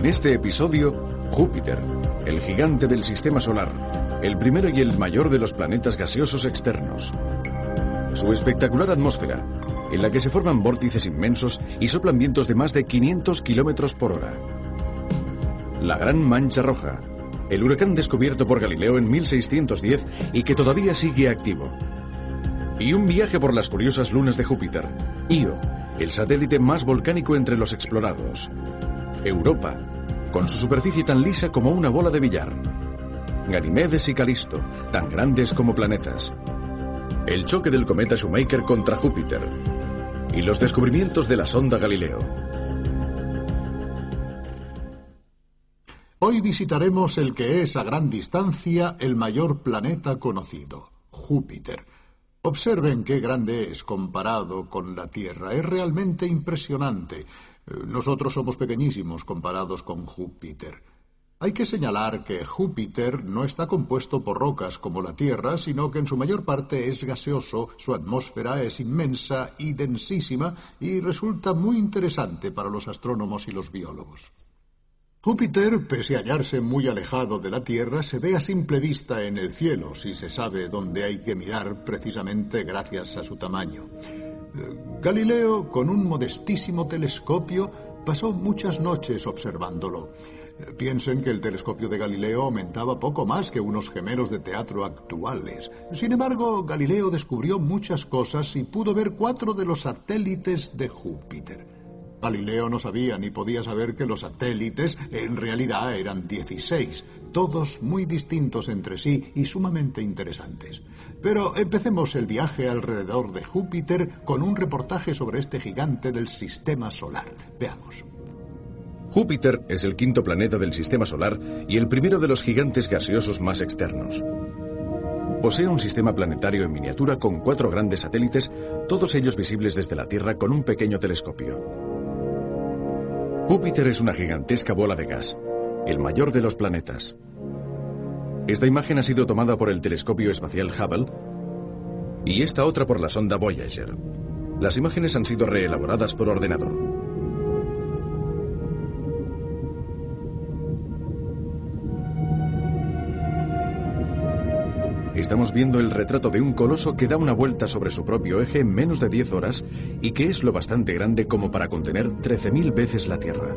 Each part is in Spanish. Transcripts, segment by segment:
En este episodio, Júpiter, el gigante del sistema solar, el primero y el mayor de los planetas gaseosos externos. Su espectacular atmósfera, en la que se forman vórtices inmensos y soplan vientos de más de 500 kilómetros por hora. La Gran Mancha Roja, el huracán descubierto por Galileo en 1610 y que todavía sigue activo. Y un viaje por las curiosas lunas de Júpiter, Io, el satélite más volcánico entre los explorados. Europa, con su superficie tan lisa como una bola de billar. Ganimedes y Calisto, tan grandes como planetas. El choque del cometa Shoemaker contra Júpiter. Y los descubrimientos de la sonda Galileo. Hoy visitaremos el que es a gran distancia el mayor planeta conocido, Júpiter. Observen qué grande es comparado con la Tierra. Es realmente impresionante. Nosotros somos pequeñísimos comparados con Júpiter. Hay que señalar que Júpiter no está compuesto por rocas como la Tierra, sino que en su mayor parte es gaseoso, su atmósfera es inmensa y densísima y resulta muy interesante para los astrónomos y los biólogos. Júpiter, pese a hallarse muy alejado de la Tierra, se ve a simple vista en el cielo si se sabe dónde hay que mirar precisamente gracias a su tamaño. Galileo, con un modestísimo telescopio, pasó muchas noches observándolo. Piensen que el telescopio de Galileo aumentaba poco más que unos gemelos de teatro actuales. Sin embargo, Galileo descubrió muchas cosas y pudo ver cuatro de los satélites de Júpiter. Galileo no sabía ni podía saber que los satélites en realidad eran 16, todos muy distintos entre sí y sumamente interesantes. Pero empecemos el viaje alrededor de Júpiter con un reportaje sobre este gigante del sistema solar. Veamos. Júpiter es el quinto planeta del sistema solar y el primero de los gigantes gaseosos más externos. Posee un sistema planetario en miniatura con cuatro grandes satélites, todos ellos visibles desde la Tierra con un pequeño telescopio. Júpiter es una gigantesca bola de gas, el mayor de los planetas. Esta imagen ha sido tomada por el telescopio espacial Hubble y esta otra por la sonda Voyager. Las imágenes han sido reelaboradas por ordenador. Estamos viendo el retrato de un coloso que da una vuelta sobre su propio eje en menos de 10 horas y que es lo bastante grande como para contener 13.000 veces la Tierra.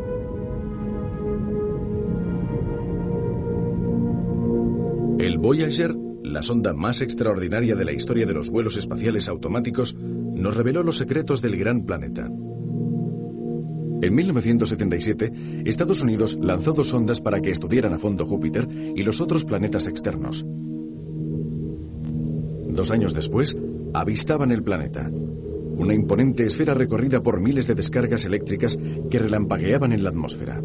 El Voyager, la sonda más extraordinaria de la historia de los vuelos espaciales automáticos, nos reveló los secretos del gran planeta. En 1977, Estados Unidos lanzó dos sondas para que estudiaran a fondo Júpiter y los otros planetas externos. Dos años después, avistaban el planeta. Una imponente esfera recorrida por miles de descargas eléctricas que relampagueaban en la atmósfera.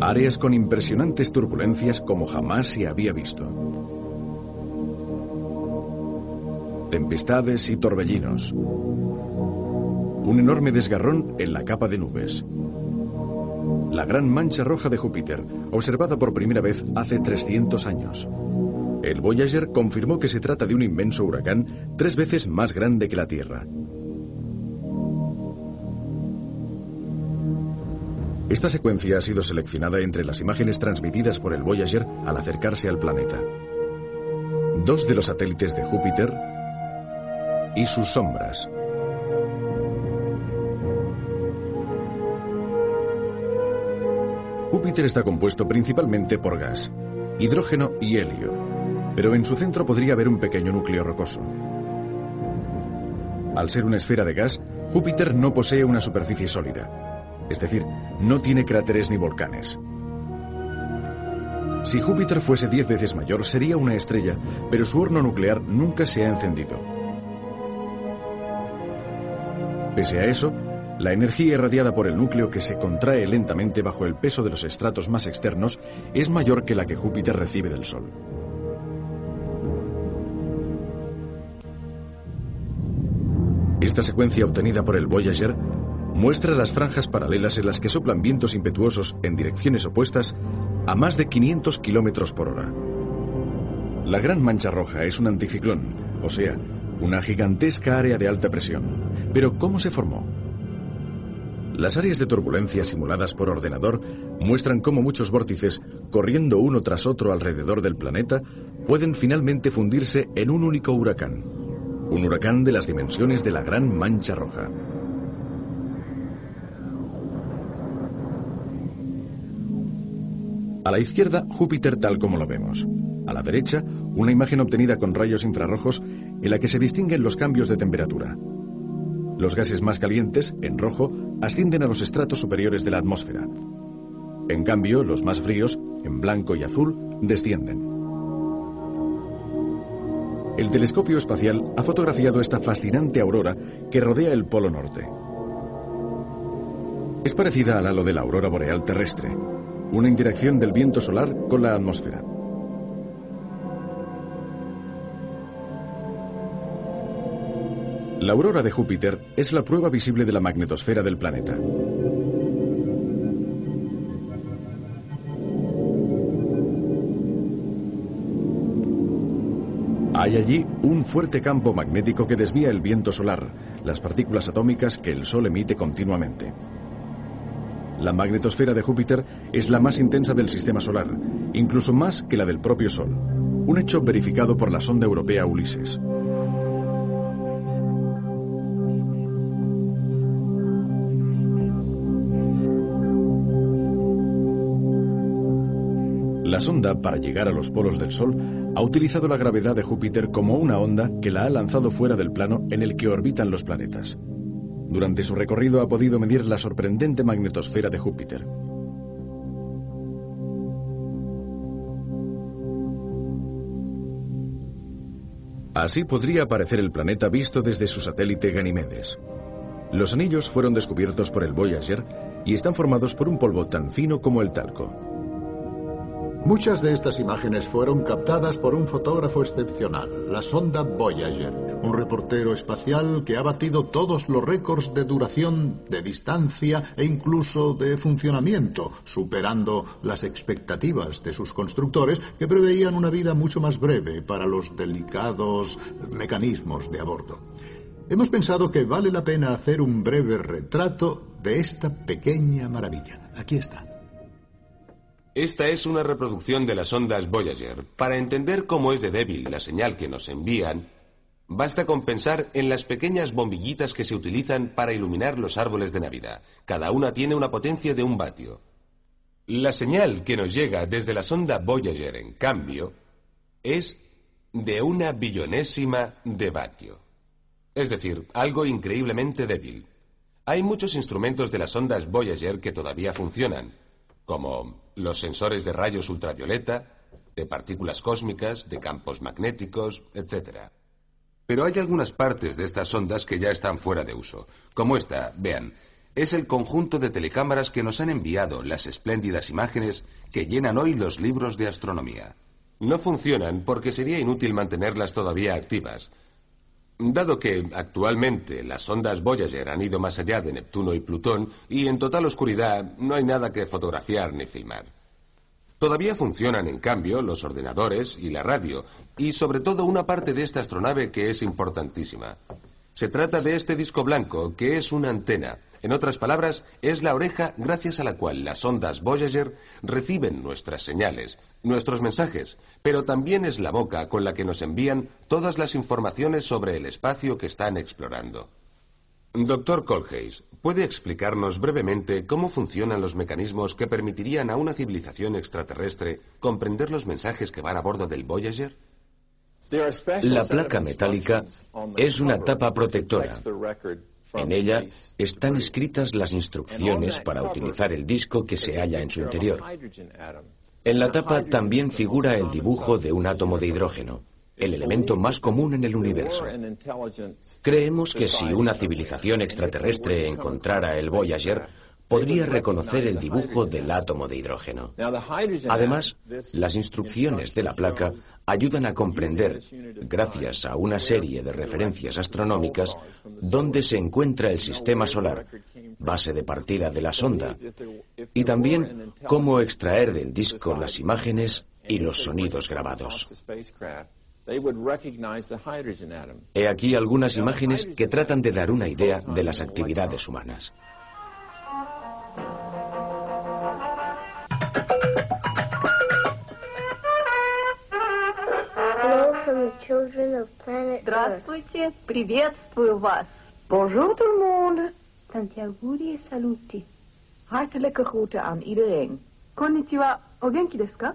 Áreas con impresionantes turbulencias como jamás se había visto. Tempestades y torbellinos. Un enorme desgarrón en la capa de nubes. La gran mancha roja de Júpiter, observada por primera vez hace 300 años. El Voyager confirmó que se trata de un inmenso huracán tres veces más grande que la Tierra. Esta secuencia ha sido seleccionada entre las imágenes transmitidas por el Voyager al acercarse al planeta. Dos de los satélites de Júpiter y sus sombras. Júpiter está compuesto principalmente por gas, hidrógeno y helio pero en su centro podría haber un pequeño núcleo rocoso. Al ser una esfera de gas, Júpiter no posee una superficie sólida, es decir, no tiene cráteres ni volcanes. Si Júpiter fuese diez veces mayor, sería una estrella, pero su horno nuclear nunca se ha encendido. Pese a eso, la energía irradiada por el núcleo que se contrae lentamente bajo el peso de los estratos más externos es mayor que la que Júpiter recibe del Sol. Esta secuencia obtenida por el Voyager muestra las franjas paralelas en las que soplan vientos impetuosos en direcciones opuestas a más de 500 kilómetros por hora. La Gran Mancha Roja es un anticiclón, o sea, una gigantesca área de alta presión. Pero ¿cómo se formó? Las áreas de turbulencia simuladas por ordenador muestran cómo muchos vórtices, corriendo uno tras otro alrededor del planeta, pueden finalmente fundirse en un único huracán. Un huracán de las dimensiones de la Gran Mancha Roja. A la izquierda, Júpiter tal como lo vemos. A la derecha, una imagen obtenida con rayos infrarrojos en la que se distinguen los cambios de temperatura. Los gases más calientes, en rojo, ascienden a los estratos superiores de la atmósfera. En cambio, los más fríos, en blanco y azul, descienden. El telescopio espacial ha fotografiado esta fascinante aurora que rodea el Polo Norte. Es parecida al halo de la aurora boreal terrestre, una interacción del viento solar con la atmósfera. La aurora de Júpiter es la prueba visible de la magnetosfera del planeta. Hay allí un fuerte campo magnético que desvía el viento solar, las partículas atómicas que el Sol emite continuamente. La magnetosfera de Júpiter es la más intensa del sistema solar, incluso más que la del propio Sol, un hecho verificado por la sonda europea Ulises. La sonda, para llegar a los polos del Sol, ha utilizado la gravedad de Júpiter como una onda que la ha lanzado fuera del plano en el que orbitan los planetas. Durante su recorrido ha podido medir la sorprendente magnetosfera de Júpiter. Así podría aparecer el planeta visto desde su satélite Ganimedes. Los anillos fueron descubiertos por el Voyager y están formados por un polvo tan fino como el talco. Muchas de estas imágenes fueron captadas por un fotógrafo excepcional, la sonda Voyager, un reportero espacial que ha batido todos los récords de duración, de distancia e incluso de funcionamiento, superando las expectativas de sus constructores que preveían una vida mucho más breve para los delicados mecanismos de a bordo. Hemos pensado que vale la pena hacer un breve retrato de esta pequeña maravilla. Aquí está. Esta es una reproducción de las ondas Voyager. Para entender cómo es de débil la señal que nos envían, basta con pensar en las pequeñas bombillitas que se utilizan para iluminar los árboles de Navidad. Cada una tiene una potencia de un vatio. La señal que nos llega desde la sonda Voyager, en cambio, es de una billonésima de vatio. Es decir, algo increíblemente débil. Hay muchos instrumentos de las ondas Voyager que todavía funcionan, como los sensores de rayos ultravioleta, de partículas cósmicas, de campos magnéticos, etc. Pero hay algunas partes de estas ondas que ya están fuera de uso, como esta, vean, es el conjunto de telecámaras que nos han enviado las espléndidas imágenes que llenan hoy los libros de astronomía. No funcionan porque sería inútil mantenerlas todavía activas, Dado que actualmente las ondas Voyager han ido más allá de Neptuno y Plutón y en total oscuridad no hay nada que fotografiar ni filmar. Todavía funcionan, en cambio, los ordenadores y la radio, y sobre todo una parte de esta astronave que es importantísima. Se trata de este disco blanco, que es una antena. En otras palabras, es la oreja gracias a la cual las ondas Voyager reciben nuestras señales, nuestros mensajes, pero también es la boca con la que nos envían todas las informaciones sobre el espacio que están explorando. Doctor Colhase, ¿puede explicarnos brevemente cómo funcionan los mecanismos que permitirían a una civilización extraterrestre comprender los mensajes que van a bordo del Voyager? La placa metálica es una tapa protectora. En ella están escritas las instrucciones para utilizar el disco que se halla en su interior. En la tapa también figura el dibujo de un átomo de hidrógeno, el elemento más común en el universo. Creemos que si una civilización extraterrestre encontrara el Voyager, podría reconocer el dibujo del átomo de hidrógeno. Además, las instrucciones de la placa ayudan a comprender, gracias a una serie de referencias astronómicas, dónde se encuentra el sistema solar, base de partida de la sonda, y también cómo extraer del disco las imágenes y los sonidos grabados. He aquí algunas imágenes que tratan de dar una idea de las actividades humanas. Здравствуйте, приветствую вас. Bonjour tout le monde. Tanti auguri e saluti. Hartelijke groeten aan iedereen. Konnichiwa, o genki desu ka?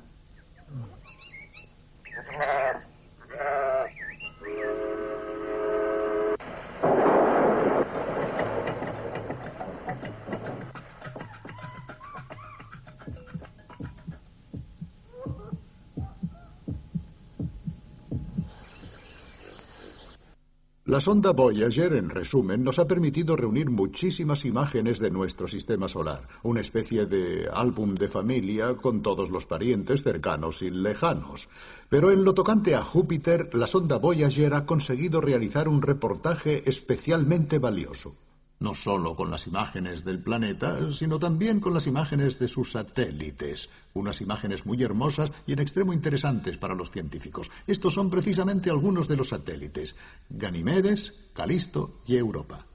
La sonda Voyager, en resumen, nos ha permitido reunir muchísimas imágenes de nuestro sistema solar, una especie de álbum de familia con todos los parientes cercanos y lejanos. Pero en lo tocante a Júpiter, la sonda Voyager ha conseguido realizar un reportaje especialmente valioso no solo con las imágenes del planeta, sino también con las imágenes de sus satélites, unas imágenes muy hermosas y en extremo interesantes para los científicos. Estos son precisamente algunos de los satélites, Ganimedes, Calisto y Europa.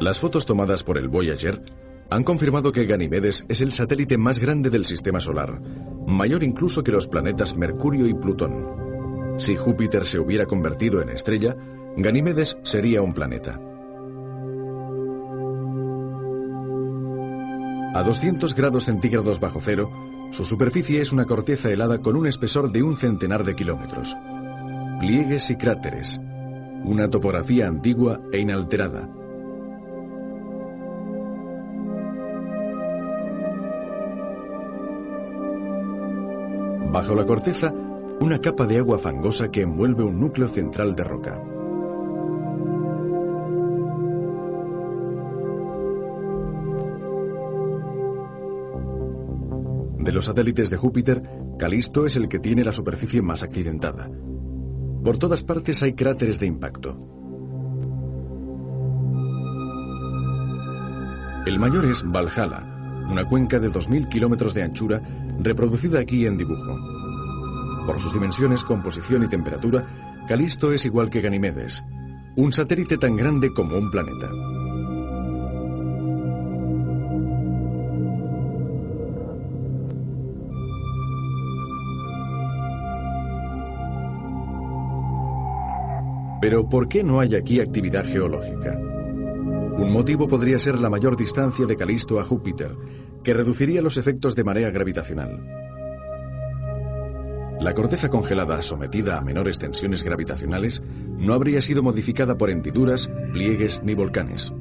Las fotos tomadas por el Voyager han confirmado que Ganimedes es el satélite más grande del sistema solar, mayor incluso que los planetas Mercurio y Plutón. Si Júpiter se hubiera convertido en estrella, Ganímedes sería un planeta. A 200 grados centígrados bajo cero, su superficie es una corteza helada con un espesor de un centenar de kilómetros. Pliegues y cráteres. Una topografía antigua e inalterada. Bajo la corteza, una capa de agua fangosa que envuelve un núcleo central de roca. De los satélites de Júpiter, Calisto es el que tiene la superficie más accidentada. Por todas partes hay cráteres de impacto. El mayor es Valhalla, una cuenca de 2.000 kilómetros de anchura, reproducida aquí en dibujo. Por sus dimensiones, composición y temperatura, Calisto es igual que Ganimedes, un satélite tan grande como un planeta. Pero ¿por qué no hay aquí actividad geológica? Un motivo podría ser la mayor distancia de Calisto a Júpiter, que reduciría los efectos de marea gravitacional. La corteza congelada, sometida a menores tensiones gravitacionales, no habría sido modificada por hendiduras, pliegues ni volcanes.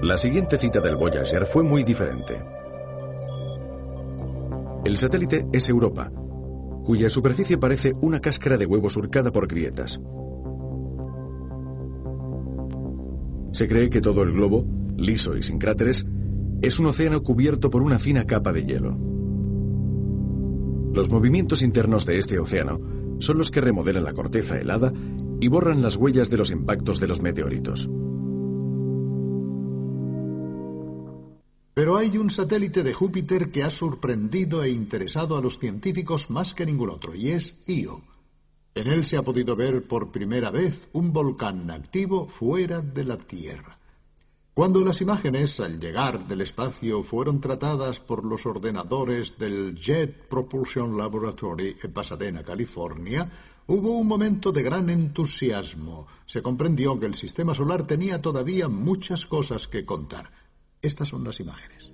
La siguiente cita del Voyager fue muy diferente. El satélite es Europa, cuya superficie parece una cáscara de huevo surcada por grietas. Se cree que todo el globo, liso y sin cráteres, es un océano cubierto por una fina capa de hielo. Los movimientos internos de este océano son los que remodelan la corteza helada y borran las huellas de los impactos de los meteoritos. Pero hay un satélite de Júpiter que ha sorprendido e interesado a los científicos más que ningún otro, y es Io. En él se ha podido ver por primera vez un volcán activo fuera de la Tierra. Cuando las imágenes al llegar del espacio fueron tratadas por los ordenadores del Jet Propulsion Laboratory en Pasadena, California, hubo un momento de gran entusiasmo. Se comprendió que el sistema solar tenía todavía muchas cosas que contar. Estas son las imágenes.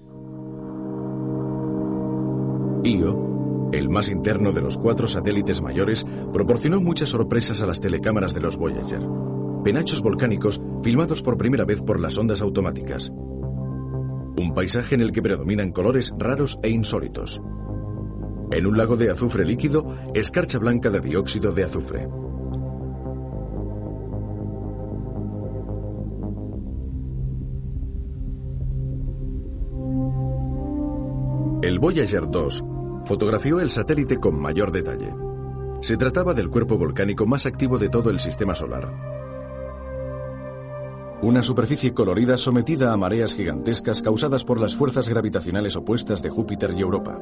Io, el más interno de los cuatro satélites mayores, proporcionó muchas sorpresas a las telecámaras de los Voyager. Penachos volcánicos filmados por primera vez por las ondas automáticas. Un paisaje en el que predominan colores raros e insólitos. En un lago de azufre líquido, escarcha blanca de dióxido de azufre. El Voyager 2 fotografió el satélite con mayor detalle. Se trataba del cuerpo volcánico más activo de todo el sistema solar. Una superficie colorida sometida a mareas gigantescas causadas por las fuerzas gravitacionales opuestas de Júpiter y Europa.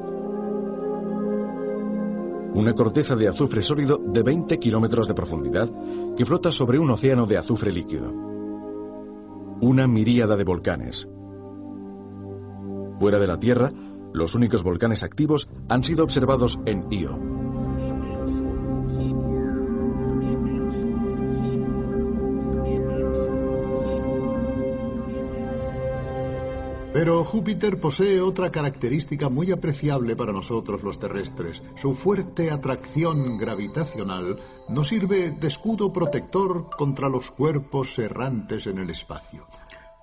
Una corteza de azufre sólido de 20 kilómetros de profundidad que flota sobre un océano de azufre líquido. Una miríada de volcanes. Fuera de la Tierra, Los únicos volcanes activos han sido observados en Io. Pero Júpiter posee otra característica muy apreciable para nosotros los terrestres. Su fuerte atracción gravitacional nos sirve de escudo protector contra los cuerpos errantes en el espacio.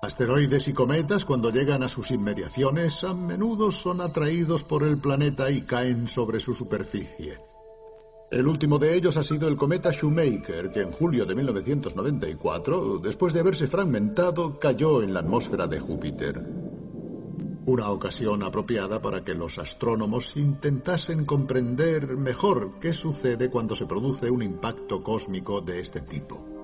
Asteroides y cometas, cuando llegan a sus inmediaciones, a menudo son atraídos por el planeta y caen sobre su superficie. El último de ellos ha sido el cometa Shoemaker, que en julio de 1994, después de haberse fragmentado, cayó en la atmósfera de Júpiter. Una ocasión apropiada para que los astrónomos intentasen comprender mejor qué sucede cuando se produce un impacto cósmico de este tipo.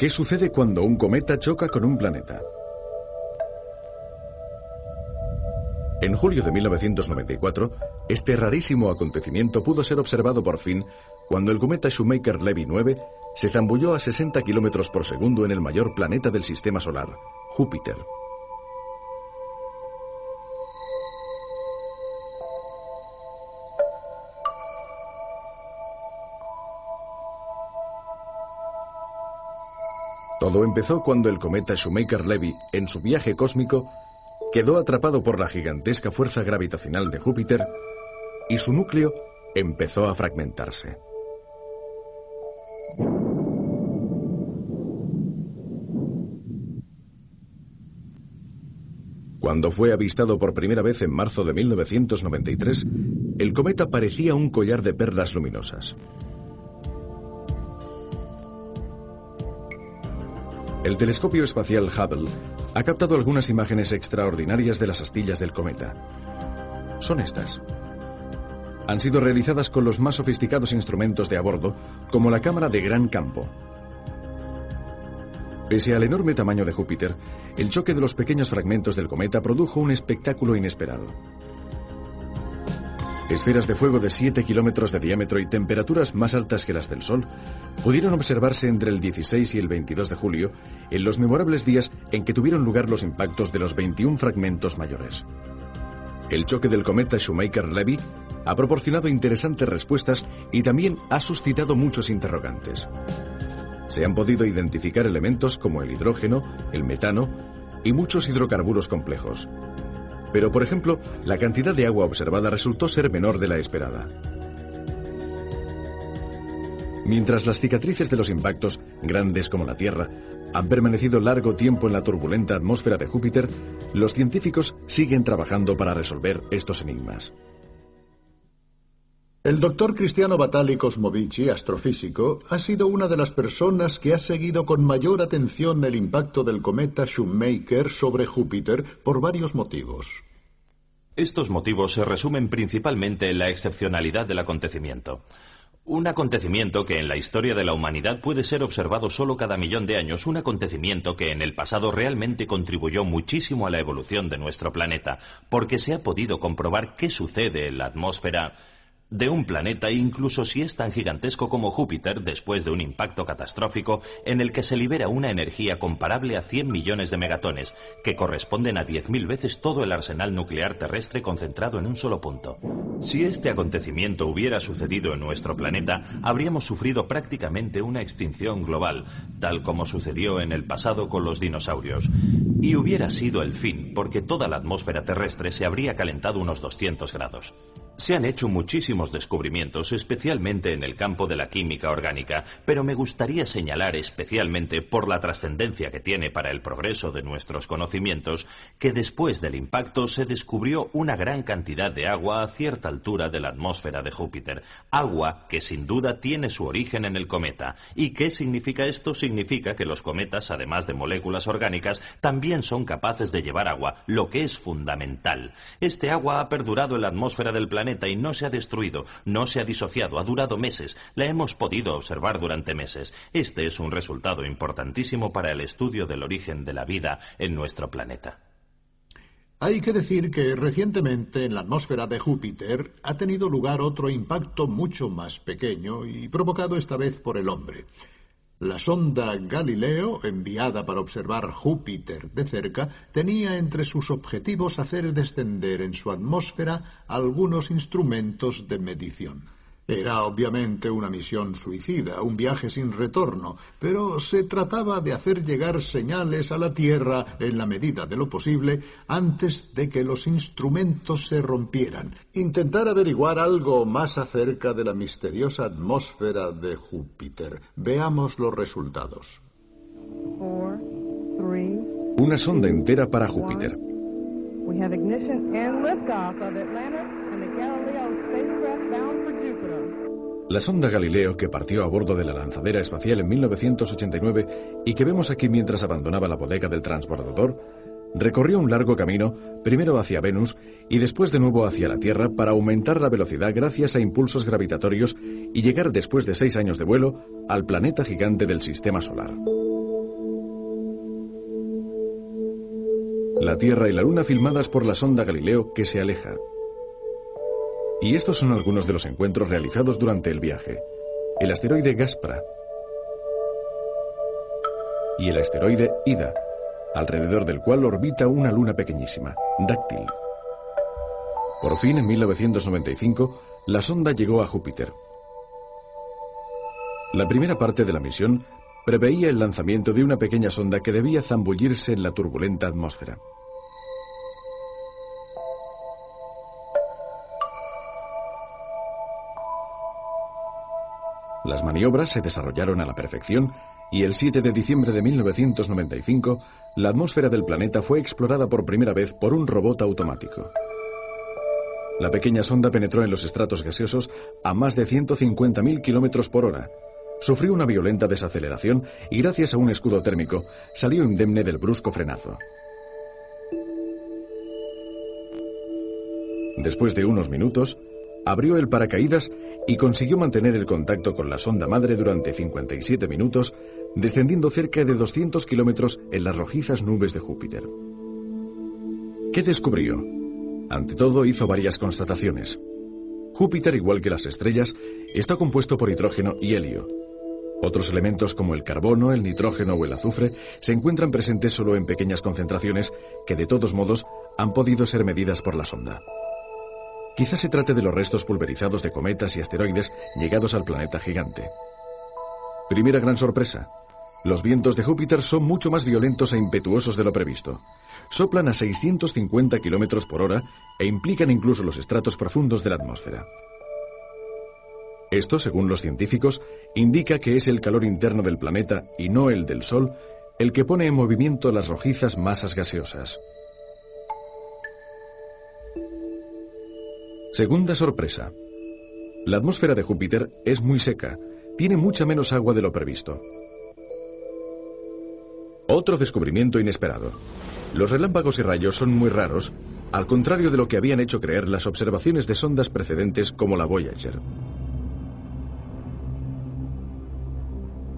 ¿Qué sucede cuando un cometa choca con un planeta? En julio de 1994, este rarísimo acontecimiento pudo ser observado por fin cuando el cometa Shoemaker-Levy 9 se zambulló a 60 kilómetros por segundo en el mayor planeta del sistema solar, Júpiter. Todo empezó cuando el cometa Shoemaker-Levy, en su viaje cósmico, quedó atrapado por la gigantesca fuerza gravitacional de Júpiter y su núcleo empezó a fragmentarse. Cuando fue avistado por primera vez en marzo de 1993, el cometa parecía un collar de perlas luminosas. El telescopio espacial Hubble ha captado algunas imágenes extraordinarias de las astillas del cometa. Son estas. Han sido realizadas con los más sofisticados instrumentos de a bordo, como la cámara de gran campo. Pese al enorme tamaño de Júpiter, el choque de los pequeños fragmentos del cometa produjo un espectáculo inesperado. Esferas de fuego de 7 kilómetros de diámetro y temperaturas más altas que las del Sol pudieron observarse entre el 16 y el 22 de julio, en los memorables días en que tuvieron lugar los impactos de los 21 fragmentos mayores. El choque del cometa Shoemaker-Levy ha proporcionado interesantes respuestas y también ha suscitado muchos interrogantes. Se han podido identificar elementos como el hidrógeno, el metano y muchos hidrocarburos complejos. Pero, por ejemplo, la cantidad de agua observada resultó ser menor de la esperada. Mientras las cicatrices de los impactos, grandes como la Tierra, han permanecido largo tiempo en la turbulenta atmósfera de Júpiter, los científicos siguen trabajando para resolver estos enigmas. El doctor Cristiano Batali Cosmovici, astrofísico, ha sido una de las personas que ha seguido con mayor atención el impacto del cometa Shoemaker sobre Júpiter por varios motivos. Estos motivos se resumen principalmente en la excepcionalidad del acontecimiento. Un acontecimiento que en la historia de la humanidad puede ser observado solo cada millón de años, un acontecimiento que en el pasado realmente contribuyó muchísimo a la evolución de nuestro planeta, porque se ha podido comprobar qué sucede en la atmósfera de un planeta incluso si es tan gigantesco como Júpiter después de un impacto catastrófico en el que se libera una energía comparable a 100 millones de megatones, que corresponden a 10.000 veces todo el arsenal nuclear terrestre concentrado en un solo punto. Si este acontecimiento hubiera sucedido en nuestro planeta, habríamos sufrido prácticamente una extinción global, tal como sucedió en el pasado con los dinosaurios. Y hubiera sido el fin, porque toda la atmósfera terrestre se habría calentado unos 200 grados. Se han hecho muchísimos descubrimientos, especialmente en el campo de la química orgánica, pero me gustaría señalar especialmente por la trascendencia que tiene para el progreso de nuestros conocimientos, que después del impacto se descubrió una gran cantidad de agua a cierta altura de la atmósfera de Júpiter, agua que sin duda tiene su origen en el cometa. ¿Y qué significa esto? Significa que los cometas, además de moléculas orgánicas, también son capaces de llevar agua, lo que es fundamental. Este agua ha perdurado en la atmósfera del y no se ha destruido, no se ha disociado, ha durado meses, la hemos podido observar durante meses. Este es un resultado importantísimo para el estudio del origen de la vida en nuestro planeta. Hay que decir que recientemente en la atmósfera de Júpiter ha tenido lugar otro impacto mucho más pequeño y provocado esta vez por el hombre. La sonda Galileo, enviada para observar Júpiter de cerca, tenía entre sus objetivos hacer descender en su atmósfera algunos instrumentos de medición. Era obviamente una misión suicida, un viaje sin retorno, pero se trataba de hacer llegar señales a la Tierra en la medida de lo posible antes de que los instrumentos se rompieran. Intentar averiguar algo más acerca de la misteriosa atmósfera de Júpiter. Veamos los resultados. Una sonda entera para Júpiter. La sonda Galileo, que partió a bordo de la lanzadera espacial en 1989 y que vemos aquí mientras abandonaba la bodega del transbordador, recorrió un largo camino, primero hacia Venus y después de nuevo hacia la Tierra para aumentar la velocidad gracias a impulsos gravitatorios y llegar después de seis años de vuelo al planeta gigante del Sistema Solar. La Tierra y la Luna filmadas por la sonda Galileo que se aleja. Y estos son algunos de los encuentros realizados durante el viaje. El asteroide Gaspra y el asteroide Ida, alrededor del cual orbita una luna pequeñísima, Dáctil. Por fin, en 1995, la sonda llegó a Júpiter. La primera parte de la misión preveía el lanzamiento de una pequeña sonda que debía zambullirse en la turbulenta atmósfera. Las maniobras se desarrollaron a la perfección y el 7 de diciembre de 1995 la atmósfera del planeta fue explorada por primera vez por un robot automático. La pequeña sonda penetró en los estratos gaseosos a más de 150.000 kilómetros por hora. Sufrió una violenta desaceleración y gracias a un escudo térmico salió indemne del brusco frenazo. Después de unos minutos, abrió el paracaídas y consiguió mantener el contacto con la sonda madre durante 57 minutos, descendiendo cerca de 200 kilómetros en las rojizas nubes de Júpiter. ¿Qué descubrió? Ante todo, hizo varias constataciones. Júpiter, igual que las estrellas, está compuesto por hidrógeno y helio. Otros elementos como el carbono, el nitrógeno o el azufre se encuentran presentes solo en pequeñas concentraciones que de todos modos han podido ser medidas por la sonda. Quizás se trate de los restos pulverizados de cometas y asteroides llegados al planeta gigante. Primera gran sorpresa. Los vientos de Júpiter son mucho más violentos e impetuosos de lo previsto. Soplan a 650 kilómetros por hora e implican incluso los estratos profundos de la atmósfera. Esto, según los científicos, indica que es el calor interno del planeta y no el del Sol el que pone en movimiento las rojizas masas gaseosas. Segunda sorpresa. La atmósfera de Júpiter es muy seca, tiene mucha menos agua de lo previsto. Otro descubrimiento inesperado. Los relámpagos y rayos son muy raros, al contrario de lo que habían hecho creer las observaciones de sondas precedentes como la Voyager.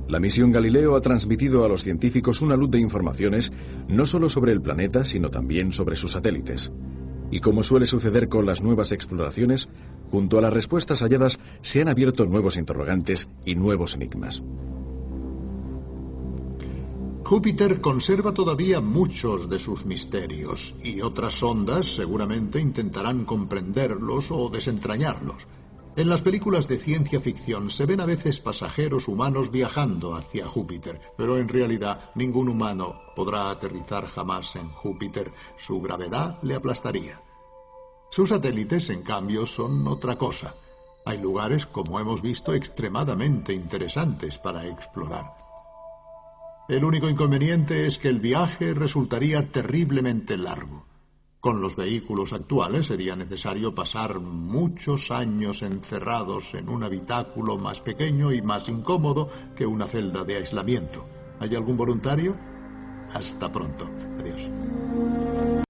La misión Galileo ha transmitido a los científicos una luz de informaciones no solo sobre el planeta, sino también sobre sus satélites. Y como suele suceder con las nuevas exploraciones, junto a las respuestas halladas se han abierto nuevos interrogantes y nuevos enigmas. Júpiter conserva todavía muchos de sus misterios y otras sondas seguramente intentarán comprenderlos o desentrañarlos. En las películas de ciencia ficción se ven a veces pasajeros humanos viajando hacia Júpiter, pero en realidad ningún humano podrá aterrizar jamás en Júpiter. Su gravedad le aplastaría. Sus satélites, en cambio, son otra cosa. Hay lugares, como hemos visto, extremadamente interesantes para explorar. El único inconveniente es que el viaje resultaría terriblemente largo. Con los vehículos actuales sería necesario pasar muchos años encerrados en un habitáculo más pequeño y más incómodo que una celda de aislamiento. ¿Hay algún voluntario? Hasta pronto. Adiós.